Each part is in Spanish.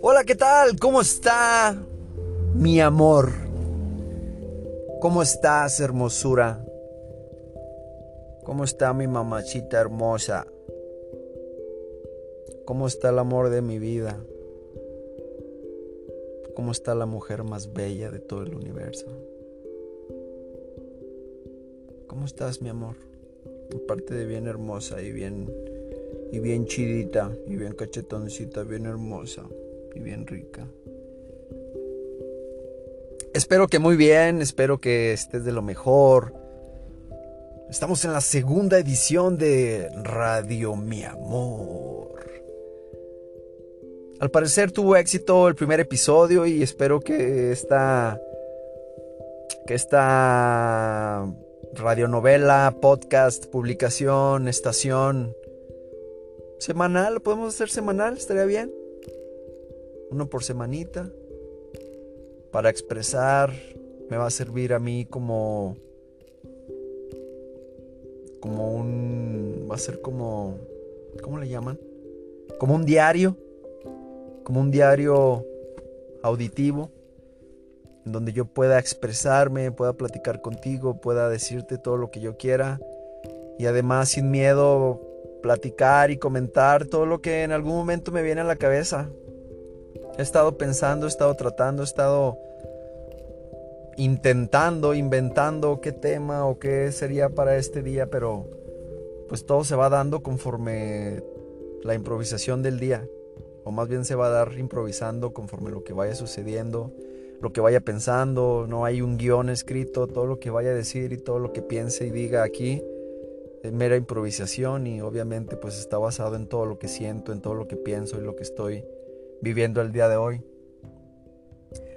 Hola, ¿qué tal? ¿Cómo está mi amor? ¿Cómo estás, hermosura? ¿Cómo está mi mamachita hermosa? ¿Cómo está el amor de mi vida? ¿Cómo está la mujer más bella de todo el universo? ¿Cómo estás, mi amor? Aparte de bien hermosa y bien y bien chidita y bien cachetoncita, bien hermosa y bien rica. Espero que muy bien, espero que estés de lo mejor. Estamos en la segunda edición de Radio Mi Amor. Al parecer tuvo éxito el primer episodio y espero que esta que esta radionovela, podcast, publicación, estación. Semanal, podemos hacer semanal, estaría bien. Uno por semanita, para expresar, me va a servir a mí como como un va a ser como ¿cómo le llaman? Como un diario, como un diario auditivo en donde yo pueda expresarme, pueda platicar contigo, pueda decirte todo lo que yo quiera. Y además sin miedo platicar y comentar todo lo que en algún momento me viene a la cabeza. He estado pensando, he estado tratando, he estado intentando, inventando qué tema o qué sería para este día, pero pues todo se va dando conforme la improvisación del día, o más bien se va a dar improvisando conforme lo que vaya sucediendo, lo que vaya pensando, no hay un guion escrito, todo lo que vaya a decir y todo lo que piense y diga aquí es mera improvisación y obviamente pues está basado en todo lo que siento, en todo lo que pienso y lo que estoy viviendo el día de hoy.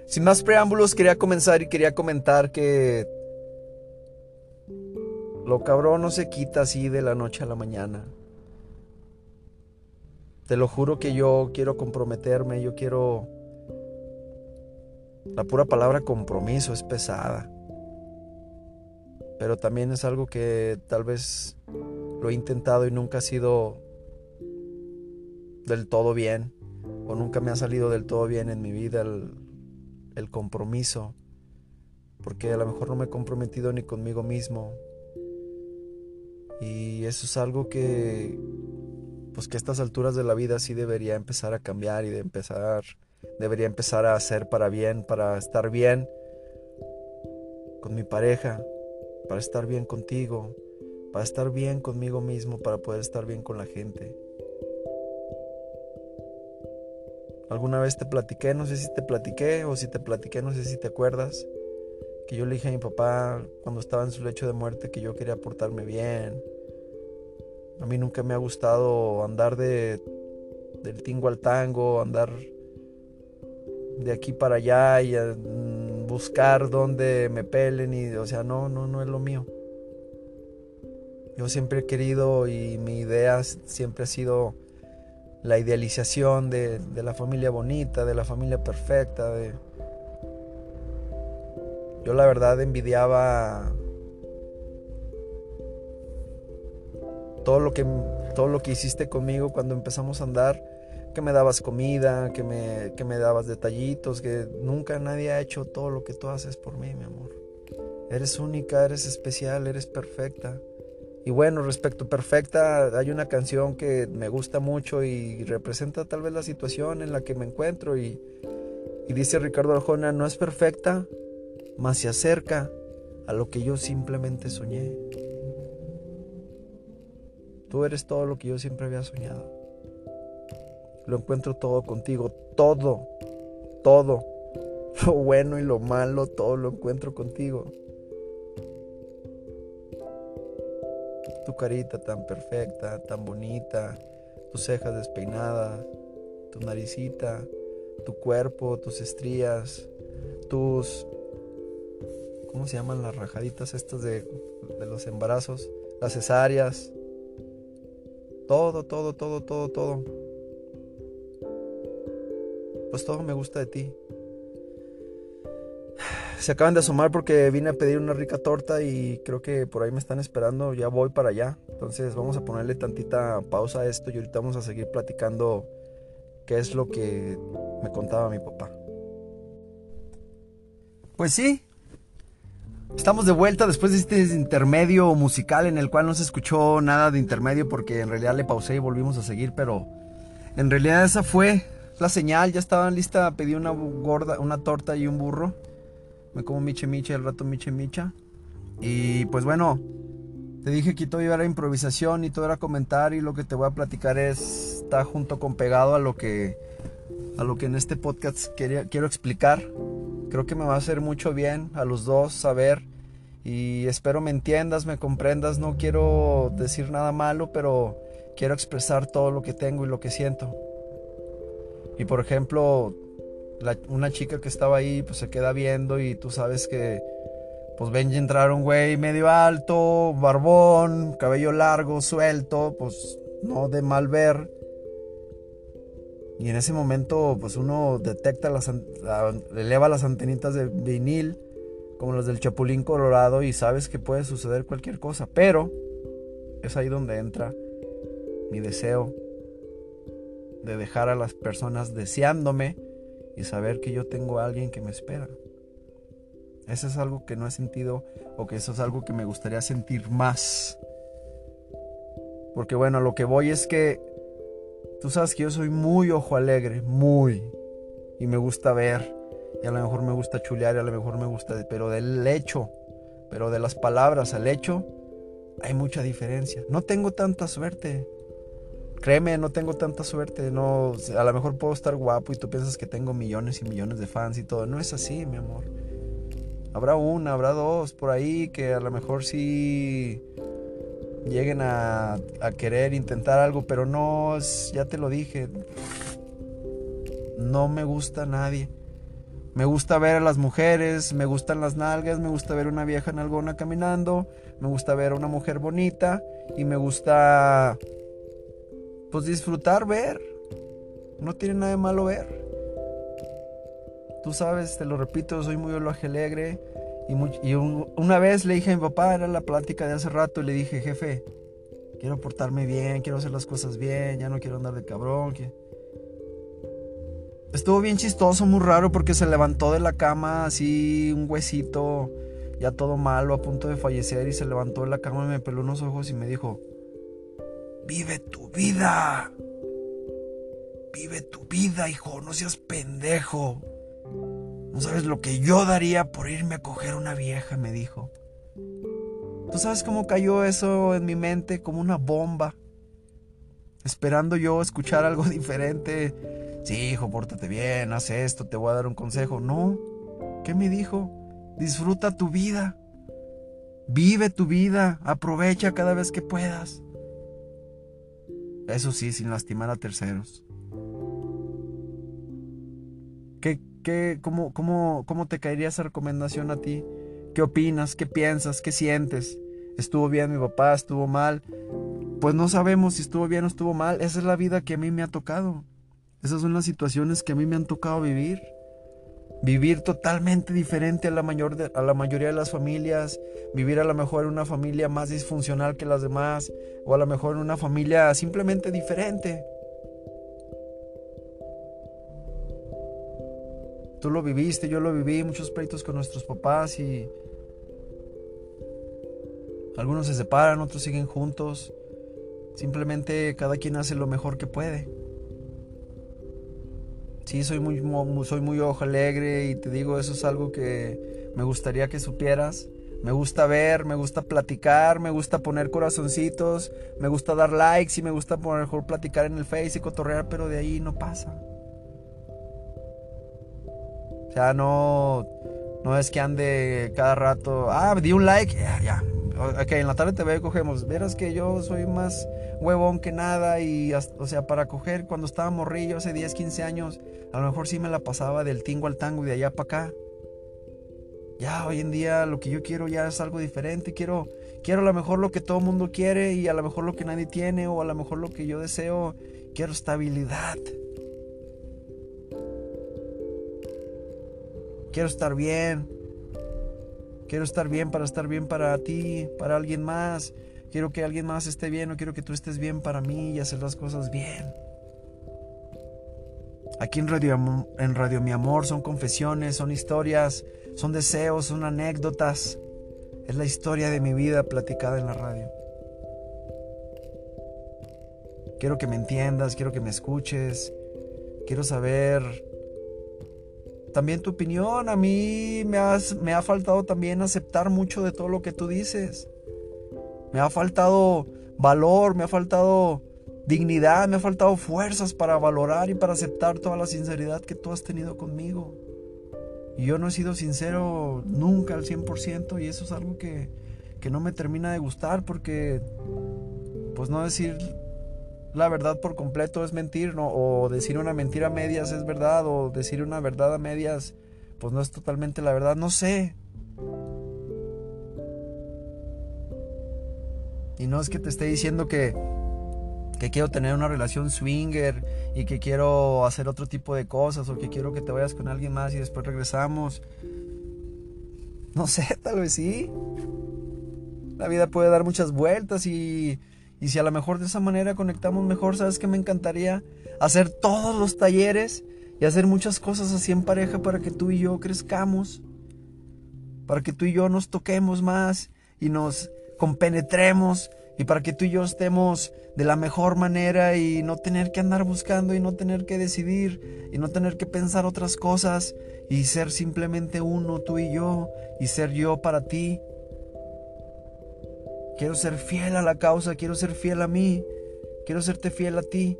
Sin más preámbulos, quería comenzar y quería comentar que lo cabrón no se quita así de la noche a la mañana. Te lo juro que yo quiero comprometerme, yo quiero... La pura palabra compromiso es pesada. Pero también es algo que tal vez lo he intentado y nunca ha sido del todo bien o nunca me ha salido del todo bien en mi vida el, compromiso, porque a lo mejor no me he comprometido ni conmigo mismo. Y eso es algo que, pues que a estas alturas de la vida sí debería empezar a cambiar y de empezar, debería empezar a hacer para bien, para estar bien con mi pareja, para estar bien contigo, para estar bien conmigo mismo, para poder estar bien con la gente. Alguna vez te platiqué, no sé si te platiqué o si te platiqué, no sé si te acuerdas, que yo le dije a mi papá cuando estaba en su lecho de muerte que yo quería portarme bien. A mí nunca me ha gustado andar de del tingo al tango, andar de aquí para allá y mm, buscar donde me pelen y o sea, no, no, no es lo mío. Yo siempre he querido y mi idea siempre ha sido la idealización de, la familia bonita, de la familia perfecta. De... Yo la verdad envidiaba todo lo que todo lo que hiciste conmigo cuando empezamos a andar, que me dabas comida, que me, que me dabas detallitos, que nunca nadie ha hecho todo lo que tú haces por mí, mi amor. Eres única, eres especial, eres perfecta. Y bueno, respecto Perfecta, hay una canción que me gusta mucho y representa tal vez la situación en la que me encuentro. Y, dice Ricardo Arjona, no es perfecta, mas se acerca a lo que yo simplemente soñé. Tú eres todo lo que yo siempre había soñado. Lo encuentro todo contigo, todo, todo. Lo bueno y lo malo, todo lo encuentro contigo. tu carita tan perfecta, tan bonita, tus cejas despeinadas, tu naricita, tu cuerpo, tus estrías, tus... ¿Cómo se llaman las rajaditas estas de, de los embarazos? Las cesáreas. Todo, todo, todo, todo, todo. Pues todo me gusta de ti. se acaban de asomar porque vine a pedir una rica torta y creo que por ahí me están esperando, ya voy para allá. Entonces vamos a ponerle tantita pausa a esto y ahorita vamos a seguir platicando qué es lo que me contaba mi papá. Pues sí, estamos de vuelta después de este intermedio musical en el cual no se escuchó nada de intermedio porque en realidad le pausé y volvimos a seguir, pero en realidad esa fue la señal, ya estaba lista, pedí una gorda, una torta y un burro. Me como miche miche, el rato miche micha. Y pues bueno, te dije que todo era improvisación y todo era comentar y lo que te voy a platicar es, está junto con pegado a lo que, a lo que en este podcast quería, quiero explicar. Creo que me va a hacer mucho bien a los dos saber y espero me entiendas, me comprendas. No quiero decir nada malo, pero quiero expresar todo lo que tengo y lo que siento. Y por ejemplo, una chica que estaba ahí, pues se queda viendo y tú sabes que, pues ven entrar un güey medio alto, barbón, cabello largo, suelto, pues no de mal ver. Y en ese momento, pues uno detecta las, eleva las antenitas de vinil, como las del Chapulín Colorado, y sabes que puede suceder cualquier cosa. Pero es ahí donde entra mi deseo de dejar a las personas deseándome y saber que yo tengo a alguien que me espera. Eso es algo que no he sentido o que eso es algo que me gustaría sentir más. Porque bueno, lo que voy es que tú sabes que yo soy muy ojo alegre, muy. Y me gusta ver. Y a lo mejor me gusta chulear y a lo mejor me gusta... Pero del hecho, pero de las palabras al hecho, hay mucha diferencia. No tengo tanta suerte. Créeme, no tengo tanta suerte, no, a lo mejor puedo estar guapo y tú piensas que tengo millones y millones de fans y todo. No es así, mi amor. Habrá una, habrá dos por ahí que a lo mejor sí lleguen a, a querer intentar algo, pero no, ya te lo dije, no me gusta nadie. Me gusta ver a las mujeres, me gustan las nalgas, me gusta ver una vieja nalgona caminando, me gusta ver a una mujer bonita y me gusta pues disfrutar, ver. No tiene nada de malo ver. Tú sabes, te lo repito, soy muy alegre. Y, y una vez le dije a mi papá, era la plática de hace rato, y le dije, jefe, quiero portarme bien, quiero hacer las cosas bien, ya no quiero andar de cabrón. Estuvo bien chistoso, muy raro, porque se levantó de la cama así, un huesito, ya todo malo, a punto de fallecer, y se levantó de la cama y me peló unos ojos y me dijo, Vive tu vida. Vive tu vida, hijo. No seas pendejo. No sabes lo que yo daría por irme a coger una vieja, me dijo. ¿Tú sabes cómo cayó eso en mi mente como una bomba? Esperando yo escuchar algo diferente. Sí, hijo, pórtate bien, haz esto, te voy a dar un consejo. No. ¿Qué me dijo? Disfruta tu vida. Vive tu vida. Aprovecha cada vez que puedas. Eso sí, sin lastimar a terceros. ¿Qué, qué, cómo, cómo, ¿Cómo te caería esa recomendación a ti? ¿Qué opinas? ¿Qué piensas? ¿Qué sientes? ¿Estuvo bien mi papá? ¿Estuvo mal? Pues no sabemos si estuvo bien o estuvo mal. Esa es la vida que a mí me ha tocado. Esas son las situaciones que a mí me han tocado vivir vivir totalmente diferente a la, mayor a la mayoría de las familias, vivir a lo mejor en una familia más disfuncional que las demás, o a lo mejor en una familia simplemente diferente. Tú lo viviste, yo lo viví, muchos pleitos con nuestros papás y algunos se separan, otros siguen juntos. Simplemente cada quien hace lo mejor que puede. Sí, soy muy, soy muy ojo alegre y te digo, eso es algo que me gustaría que supieras. Me gusta ver, me gusta platicar, me gusta poner corazoncitos, me gusta dar likes y me gusta por mejor platicar en el Face y cotorrear, pero de ahí no pasa. O sea, no, no es que ande cada rato, ah, di un like, ya, ya. Ok, en la tarde te veo y cogemos. Verás que yo soy más huevón que nada y, o sea, para coger cuando estaba morrillo hace 10, 15 años, a lo mejor sí me la pasaba del tingo al tango y de allá para acá. Ya hoy en día lo que yo quiero ya es algo diferente, quiero quiero a lo mejor lo que todo mundo quiere y a lo mejor lo que nadie tiene o a lo mejor lo que yo deseo, quiero estabilidad. Quiero estar bien, Quiero estar bien para estar bien para ti, para alguien más. Quiero que alguien más esté bien, no quiero que tú estés bien para mí y hacer las cosas bien. Aquí en Radio, en Radio Mi Amor son confesiones, son historias, son deseos, son anécdotas. Es la historia de mi vida platicada en la radio. Quiero que me entiendas, quiero que me escuches, quiero saber también tu opinión. A mí me, me ha faltado también aceptar mucho de todo lo que tú dices. Me ha faltado valor, me ha faltado dignidad, me ha faltado fuerzas para valorar y para aceptar toda la sinceridad que tú has tenido conmigo. Y yo no he sido sincero nunca al 100% y eso es algo que, que no me termina de gustar porque, pues no decir la verdad por completo es mentir, ¿no? O decir una mentira a medias es verdad, o decir una verdad a medias, pues no es totalmente la verdad, no sé. Y no es que te esté diciendo que, que quiero tener una relación swinger y que quiero hacer otro tipo de cosas o que quiero que te vayas con alguien más y después regresamos. No sé, tal vez sí. La vida puede dar muchas vueltas y y si a lo mejor de esa manera conectamos mejor, ¿sabes que me encantaría? Hacer todos los talleres y hacer muchas cosas así en pareja para que tú y yo crezcamos. Para que tú y yo nos toquemos más y nos compenetremos y para que tú y yo estemos de la mejor manera y no tener que andar buscando y no tener que decidir y no tener que pensar otras cosas y ser simplemente uno, tú y yo, y ser yo para ti Quiero ser fiel a la causa, quiero ser fiel a mí, quiero serte fiel a ti.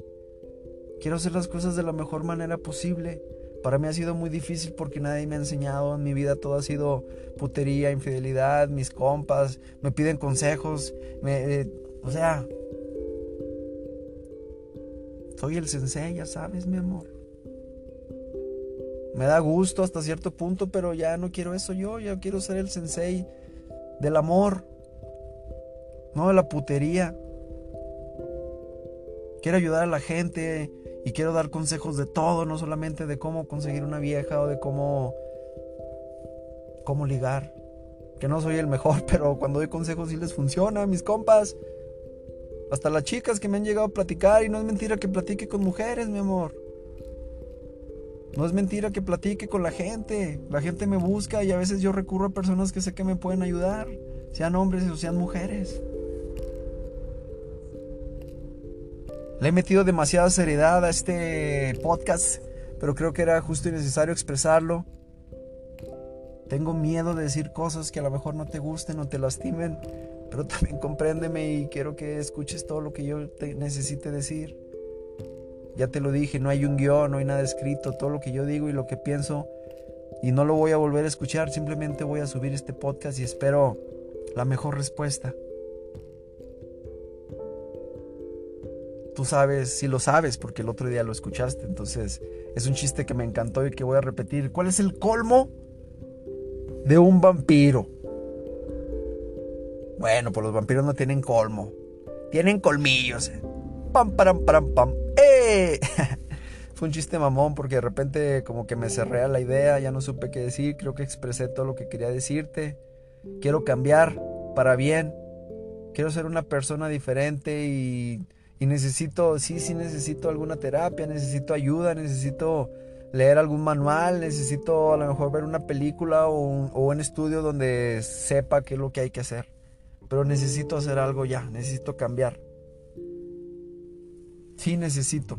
Quiero hacer las cosas de la mejor manera posible. Para mí ha sido muy difícil porque nadie me ha enseñado. En mi vida todo ha sido putería, infidelidad, mis compas, me piden consejos. Eh, o sea, soy el sensei, ya sabes, mi amor. Me da gusto hasta cierto punto, pero ya no quiero eso yo. Ya quiero ser el sensei del amor, no de la putería. Quiero ayudar a la gente y quiero dar consejos de todo, no solamente de cómo conseguir una vieja o de cómo cómo ligar. Que no soy el mejor, pero cuando doy consejos sí les funciona, mis compas. Hasta las chicas que me han llegado a platicar y no es mentira que platique con mujeres, mi amor. No es mentira que platique con la gente. La gente me busca y a veces yo recurro a personas que sé que me pueden ayudar, sean hombres o sean mujeres. Le he metido demasiada seriedad a este podcast, pero creo que era justo y necesario expresarlo. Tengo miedo de decir cosas que a lo mejor no te gusten o te lastimen, pero también compréndeme y quiero que escuches todo lo que yo te necesite decir. Ya te lo dije, no hay un guion, no hay nada escrito, todo lo que yo digo y lo que pienso y no lo voy a volver a escuchar, simplemente voy a subir este podcast y espero la mejor respuesta. Tú sabes, si lo sabes, porque el otro día lo escuchaste. Entonces, es un chiste que me encantó y que voy a repetir. ¿Cuál es el colmo de un vampiro? Bueno, pues los vampiros no tienen colmo. Tienen colmillos. Pam, pam, pam, pam. ¡Eh! Fue un chiste mamón porque de repente como que me cerré a la idea, ya no supe qué decir, creo que expresé todo lo que quería decirte. Quiero cambiar para bien. Quiero ser una persona diferente y y necesito, sí, sí necesito alguna terapia, necesito ayuda, necesito leer algún manual, necesito a lo mejor ver una película o un, estudio donde sepa qué es lo que hay que hacer. Pero necesito hacer algo ya, necesito cambiar. Sí necesito.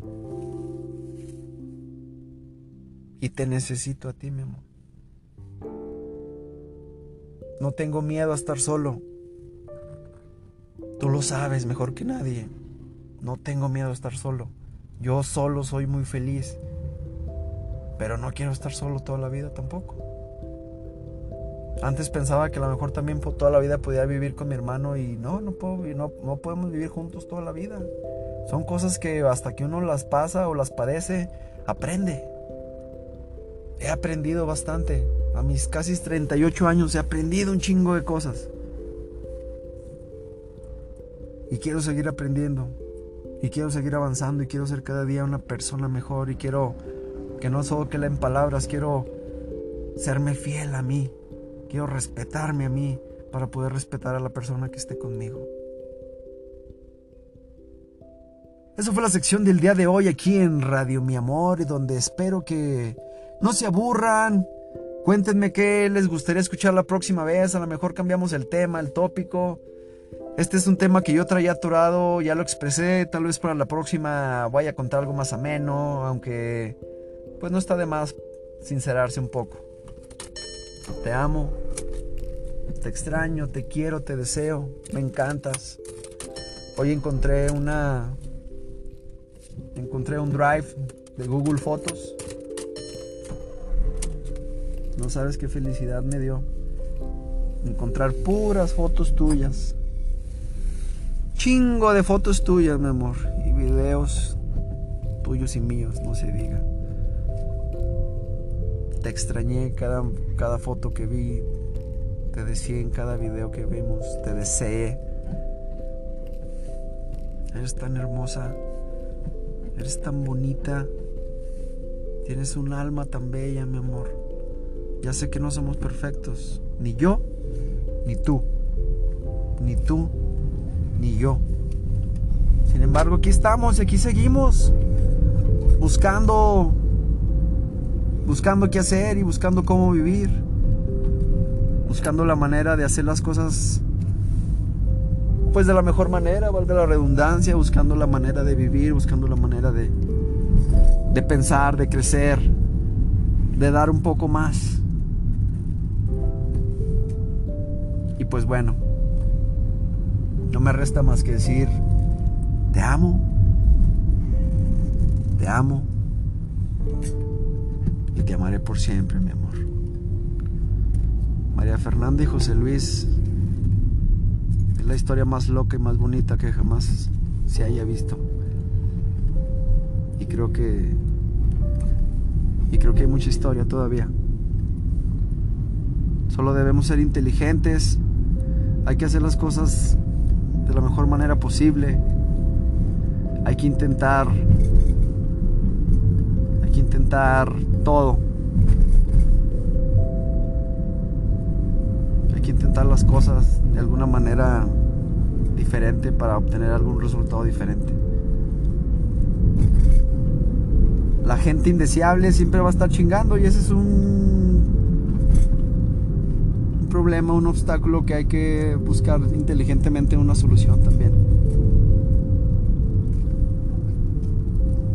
Y te necesito a ti, mi amor. No tengo miedo a estar solo. Tú lo sabes mejor que nadie. No tengo miedo a estar solo. Yo solo soy muy feliz. Pero no quiero estar solo toda la vida tampoco. Antes pensaba que a lo mejor también toda la vida podía vivir con mi hermano y no, no, puedo, no, no podemos vivir juntos toda la vida. Son cosas que hasta que uno las pasa o las padece, aprende. He aprendido bastante. A mis casi 38 años he aprendido un chingo de cosas. Y quiero seguir aprendiendo. Y quiero seguir avanzando y quiero ser cada día una persona mejor y quiero que no solo que en palabras, quiero serme fiel a mí. Quiero respetarme a mí para poder respetar a la persona que esté conmigo. Eso fue la sección del día de hoy aquí en Radio Mi Amor, donde espero que no se aburran. Cuéntenme qué les gustaría escuchar la próxima vez. A lo mejor cambiamos el tema, el tópico. Este es un tema que yo traía atorado, ya lo expresé. Tal vez para la próxima vaya a contar algo más ameno, aunque pues no está de más sincerarse un poco. Te amo, te extraño, te quiero, te deseo, me encantas. Hoy encontré una encontré un drive de Google Fotos. No sabes qué felicidad me dio encontrar puras fotos tuyas. Chingo de fotos tuyas, mi amor, y videos tuyos y míos, no se diga. Te extrañé cada, cada foto que vi, te decía en cada video que vimos, te deseé. Eres tan hermosa, Eres tan bonita. Tienes un alma tan bella, mi amor. Ya sé que no somos perfectos. Ni yo, ni tú. Ni tú, ni yo. Sin embargo, aquí estamos y aquí seguimos. Buscando. Buscando qué hacer y buscando cómo vivir. Buscando la manera de hacer las cosas pues de la mejor manera, valga la redundancia, buscando la manera de vivir, buscando la manera de, de pensar, de crecer, de dar un poco más. Y pues bueno, no me resta más que decir, te amo, te amo y te amaré por siempre, mi amor. María Fernanda y José Luis la historia más loca y más bonita que jamás se haya visto. Y creo que y creo que hay mucha historia todavía. Solo debemos ser inteligentes. Hay que hacer las cosas de la mejor manera posible. Hay que intentar hay que intentar todo. Hay que intentar las cosas de alguna manera diferente para obtener algún resultado diferente. La gente indeseable siempre va a estar chingando y ese es un, problema, un obstáculo que hay que buscar inteligentemente una solución también.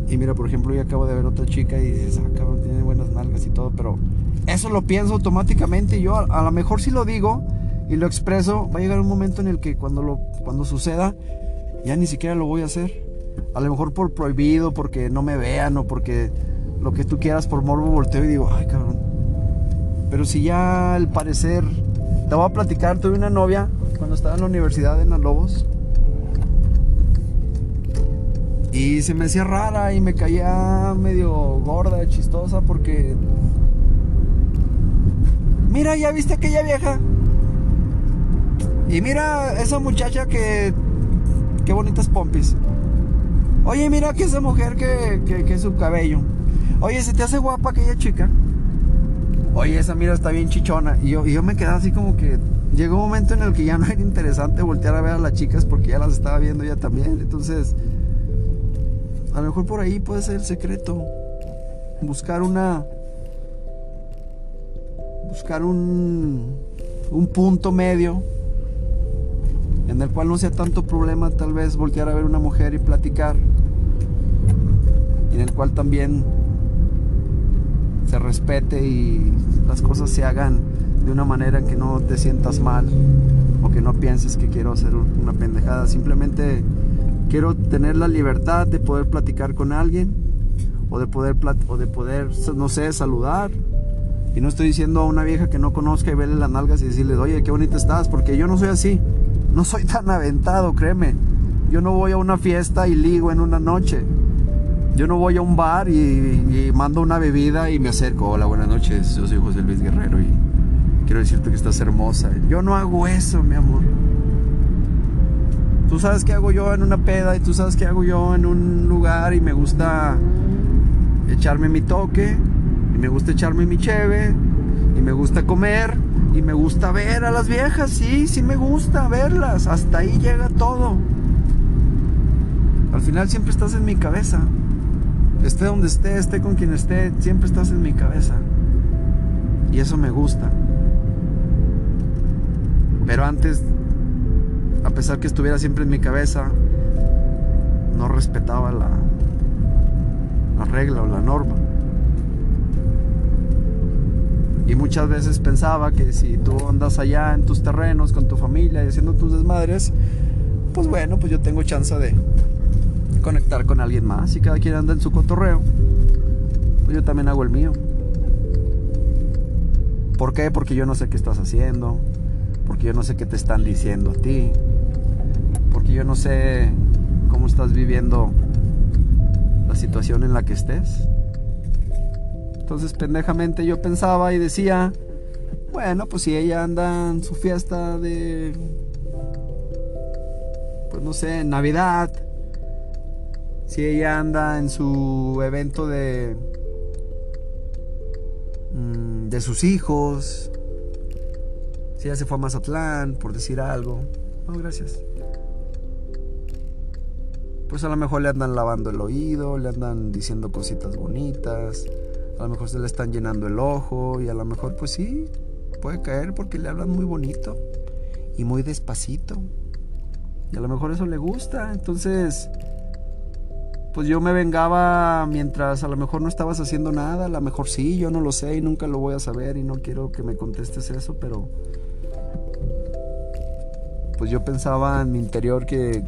Y mira, por ejemplo, yo acabo de ver otra chica y dices, ah, cabrón, tiene buenas nalgas y todo, pero eso lo pienso automáticamente. Yo a, a lo mejor si lo digo, y lo expreso, va a llegar un momento en el que cuando, lo, cuando suceda, ya ni siquiera lo voy a hacer. A lo mejor por prohibido, porque no me vean o porque lo que tú quieras por morbo volteo y digo, ay cabrón. Pero si ya al parecer, te voy a platicar, tuve una novia cuando estaba en la universidad en Los Lobos. Y se me hacía rara y me caía medio gorda, chistosa porque... Mira, ¿ya viste aquella vieja? Y mira esa muchacha que. Qué bonitas pompis. Oye, mira que esa mujer que, que, su cabello. Oye, ¿se te hace guapa aquella chica? Oye, esa mira está bien chichona. Y yo, y yo me quedaba así como que. Llegó un momento en el que ya no era interesante voltear a ver a las chicas porque ya las estaba viendo ya también. Entonces, a lo mejor por ahí puede ser el secreto. Buscar una. Buscar un. Un punto medio en el cual no sea tanto problema tal vez voltear a ver una mujer y platicar, en el cual también se respete y las cosas se hagan de una manera que no te sientas mal o que no pienses que quiero hacer una pendejada, simplemente quiero tener la libertad de poder platicar con alguien o de poder o de poder no sé saludar y no estoy diciendo a una vieja que no conozca y verle las nalgas y decirle, oye, qué bonita estás, porque yo no soy así. No soy tan aventado, créeme. Yo no voy a una fiesta y ligo en una noche. Yo no voy a un bar y, mando una bebida y me acerco. Hola, buenas noches. Yo soy José Luis Guerrero y quiero decirte que estás hermosa. Yo no hago eso, mi amor. Tú sabes qué hago yo en una peda y tú sabes qué hago yo en un lugar y me gusta echarme mi toque y me gusta echarme mi cheve Y me gusta comer. Y me gusta ver a las viejas. Sí, sí me gusta verlas. Hasta ahí llega todo. Al final siempre estás en mi cabeza. Esté donde esté, esté con quien esté, siempre estás en mi cabeza. Y eso me gusta. Pero antes, a pesar que estuviera siempre en mi cabeza, no respetaba la, la regla o la norma. Y muchas veces pensaba que si tú andas allá en tus terrenos con tu familia y haciendo tus desmadres, pues bueno, pues yo tengo chance de conectar con alguien más y cada quien anda en su cotorreo. Pues yo también hago el mío. ¿Por qué? Porque yo no sé qué estás haciendo, porque yo no sé qué te están diciendo a ti, porque yo no sé cómo estás viviendo la situación en la que estés. Entonces pendejamente yo pensaba y decía, bueno, pues si ella anda en su fiesta de, pues no sé, Navidad, si ella anda en su evento de, mm, de sus hijos, si ella se fue a Mazatlán, por decir algo, no, gracias. Pues a lo mejor le andan lavando el oído, le andan diciendo cositas bonitas, a lo mejor se le están llenando el ojo y a lo mejor pues sí, puede caer porque le hablan muy bonito y muy despacito. Y a lo mejor eso le gusta, entonces pues yo me vengaba mientras a lo mejor no estabas haciendo nada, a lo mejor sí, yo no lo sé y nunca lo voy a saber y no quiero que me contestes eso, pero pues yo pensaba en mi interior que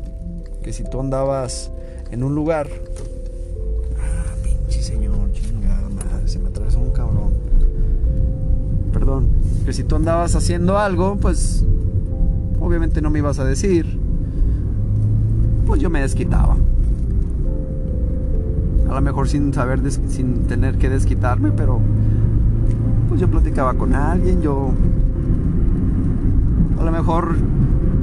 que si tú andabas en un lugar. Ah, pinche señor, chingada madre, se me atravesó un cabrón. Perdón. Que si tú andabas haciendo algo, pues obviamente no me ibas a decir. Pues yo me desquitaba. A lo mejor sin saber, sin tener que desquitarme, pero pues yo platicaba con alguien, yo a lo mejor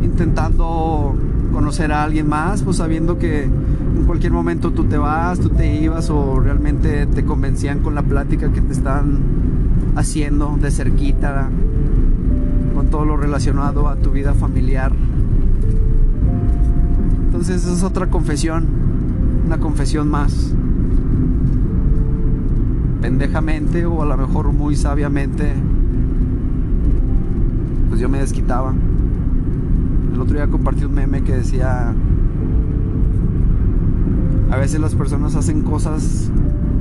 intentando conocer a alguien más, pues sabiendo que en cualquier momento tú te vas, tú te ibas o realmente te convencían con la plática que te están haciendo de cerquita, con todo lo relacionado a tu vida familiar. Entonces es otra confesión, una confesión más. Pendejamente o a lo mejor muy sabiamente, pues yo me desquitaba. El otro día compartí un meme que decía, a veces las personas hacen cosas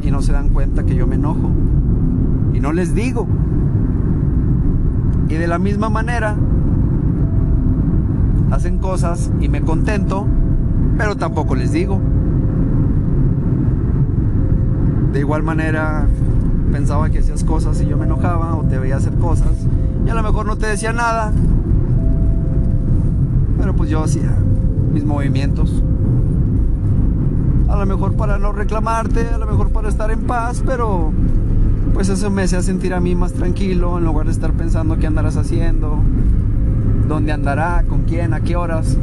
y no se dan cuenta que yo me enojo. Y no les digo. Y de la misma manera, hacen cosas y me contento, pero tampoco les digo. De igual manera, pensaba que hacías cosas y yo me enojaba o te veía hacer cosas y a lo mejor no te decía nada pero pues yo hacía mis movimientos. A lo mejor para no reclamarte, a lo mejor para estar en paz, pero pues eso me hacía sentir a mí más tranquilo en lugar de estar pensando qué andarás haciendo, dónde andará, con quién, a qué horas.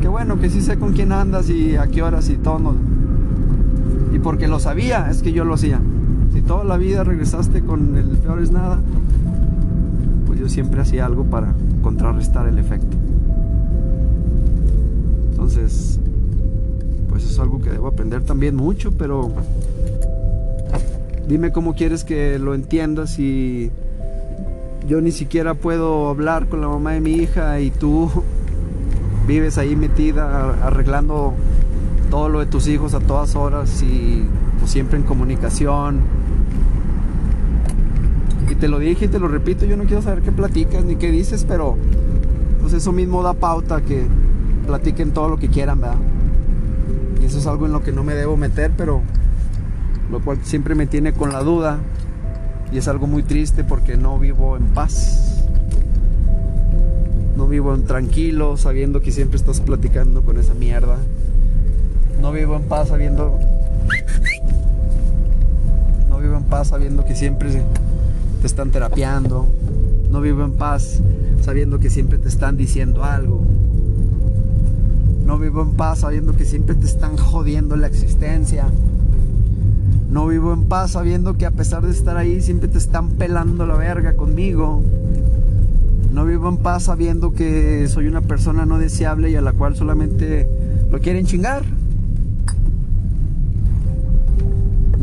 Qué bueno que sí sé con quién andas y a qué horas y todo. Porque lo sabía, es que yo lo hacía. Si toda la vida regresaste con el peor es nada, pues yo siempre hacía algo para contrarrestar el efecto. Entonces, pues es algo que debo aprender también mucho, pero dime cómo quieres que lo entiendas y yo ni siquiera puedo hablar con la mamá de mi hija y tú vives ahí metida arreglando todo lo de tus hijos a todas horas y pues, siempre en comunicación y te lo dije y te lo repito, yo no quiero saber qué platicas ni qué dices, pero pues eso mismo da pauta que platiquen todo lo que quieran, ¿verdad? Y eso es algo en lo que no me debo meter, pero lo cual siempre me tiene con la duda. Y es algo muy triste porque no vivo en paz. No vivo en tranquilo, sabiendo que siempre estás platicando con esa mierda. No vivo en paz sabiendo. No vivo en paz sabiendo que siempre te están terapiando. No vivo en paz sabiendo que siempre te están diciendo algo. No vivo en paz sabiendo que siempre te están jodiendo la existencia. No vivo en paz sabiendo que a pesar de estar ahí siempre te están pelando la verga conmigo. No vivo en paz sabiendo que soy una persona no deseable y a la cual solamente lo quieren chingar.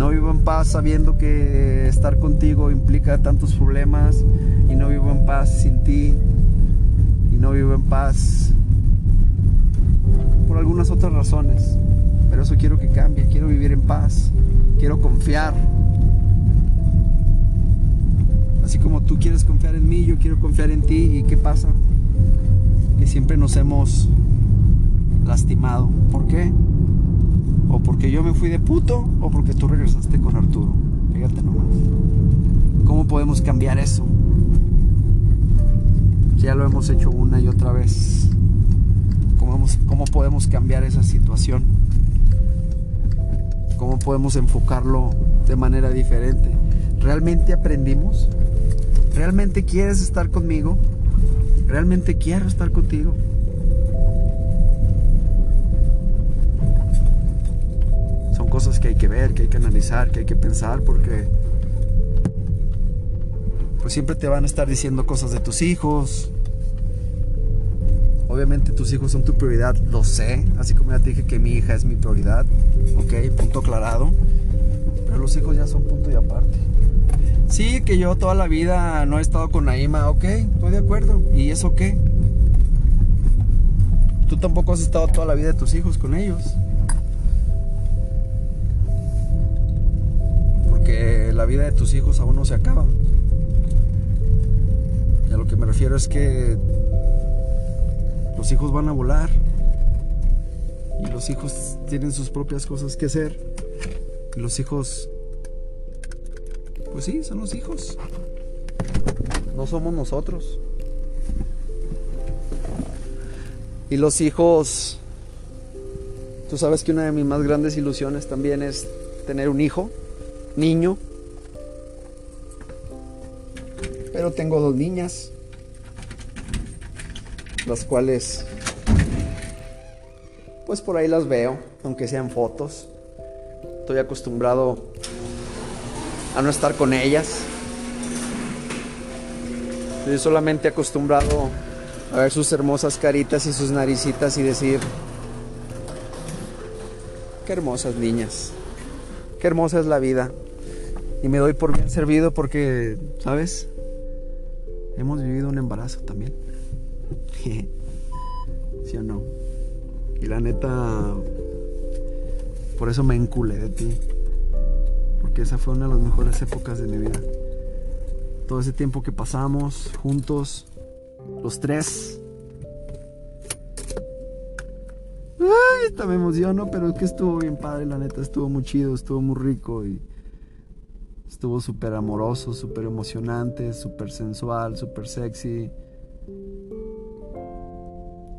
No vivo en paz sabiendo que estar contigo implica tantos problemas y no vivo en paz sin ti y no vivo en paz por algunas otras razones. Pero eso quiero que cambie, quiero vivir en paz, quiero confiar. Así como tú quieres confiar en mí, yo quiero confiar en ti. ¿Y qué pasa? Que siempre nos hemos lastimado. ¿Por qué? O porque yo me fui de puto o porque tú regresaste con Arturo. Fíjate nomás. ¿Cómo podemos cambiar eso? Ya lo hemos hecho una y otra vez. ¿Cómo, cómo podemos cambiar esa situación? ¿Cómo podemos enfocarlo de manera diferente? ¿Realmente aprendimos? ¿Realmente quieres estar conmigo? ¿Realmente quiero estar contigo? Cosas que hay que ver, que hay que analizar, que hay que pensar porque pues siempre te van a estar diciendo cosas de tus hijos. Obviamente tus hijos son tu prioridad, lo sé, así como ya te dije que mi hija es mi prioridad, ok, punto aclarado, pero los hijos ya son punto y aparte. Sí, que yo toda la vida no he estado con Naima, ok, estoy de acuerdo. ¿Y eso qué? Tú tampoco has estado toda la vida de tus hijos con ellos. La vida de tus hijos aún no se acaba. Y a lo que me refiero es que los hijos van a volar. Y los hijos tienen sus propias cosas que hacer. Y los hijos pues sí, son los hijos. No somos nosotros. Y los hijos, tú sabes que una de mis más grandes ilusiones también es tener un hijo, niño. Tengo dos niñas, las cuales, pues por ahí las veo, aunque sean fotos. Estoy acostumbrado a no estar con ellas. Estoy solamente acostumbrado a ver sus hermosas caritas y sus naricitas y decir, qué hermosas niñas, qué hermosa es la vida. Y me doy por bien servido porque, ¿sabes? Hemos vivido un embarazo también. ¿Sí o no? Y la neta, por eso me enculé de ti porque esa fue una de las mejores épocas de mi vida. Todo ese tiempo que pasamos juntos, los tres. Ay, esta me emociono, pero es que estuvo bien padre, la neta, estuvo muy chido, estuvo muy rico y estuvo súper amoroso, súper emocionante, súper sensual, súper sexy.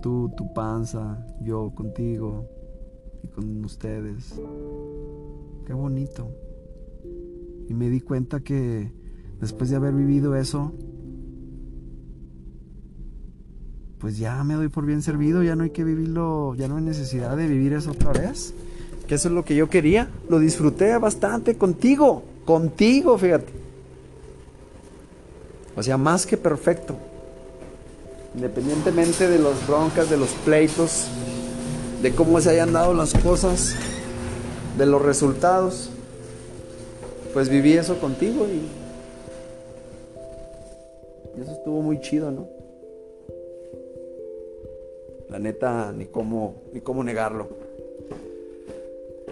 Tú, tu panza, yo contigo y con ustedes. Qué bonito. Y me di cuenta que después de haber vivido eso, pues ya me doy por bien servido, ya no hay que vivirlo, ya no hay necesidad de vivir eso otra vez. Que eso es lo que yo quería, lo disfruté bastante contigo, contigo, fíjate. O sea, más que perfecto. Independientemente de las broncas, de los pleitos, de cómo se hayan dado las cosas, de los resultados pues viví eso contigo y, eso estuvo muy chido, ¿no? La neta, ni cómo, ni cómo negarlo.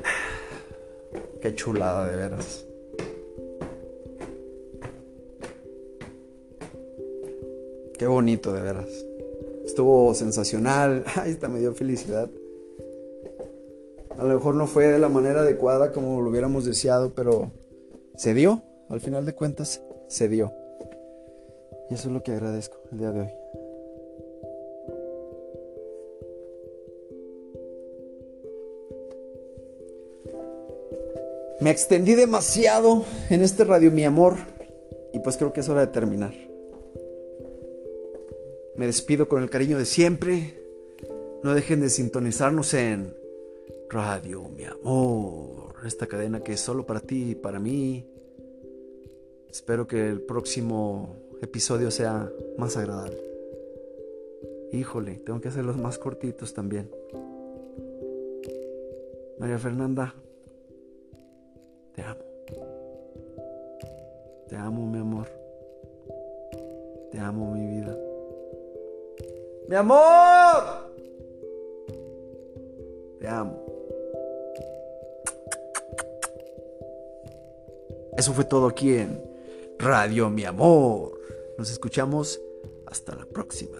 Qué chulada, de veras. Qué bonito, de veras. Estuvo sensacional. Ay, está me dio felicidad. A lo mejor no fue de la manera adecuada como lo hubiéramos deseado, pero se dio, al final de cuentas, se dio. Y eso es lo que agradezco el día de hoy. Me extendí demasiado en este radio, mi amor, y pues creo que es hora de terminar. Me despido con el cariño de siempre. No dejen de sintonizarnos en Radio, mi amor. Esta cadena que es solo para ti y para mí. Espero que el próximo episodio sea más agradable. Híjole, tengo que hacerlos más cortitos también. María Fernanda, te amo. Te amo, mi amor. Te amo, mi vida. ¡Mi amor! Te amo. Eso fue todo aquí en Radio Mi Amor. Nos escuchamos hasta la próxima.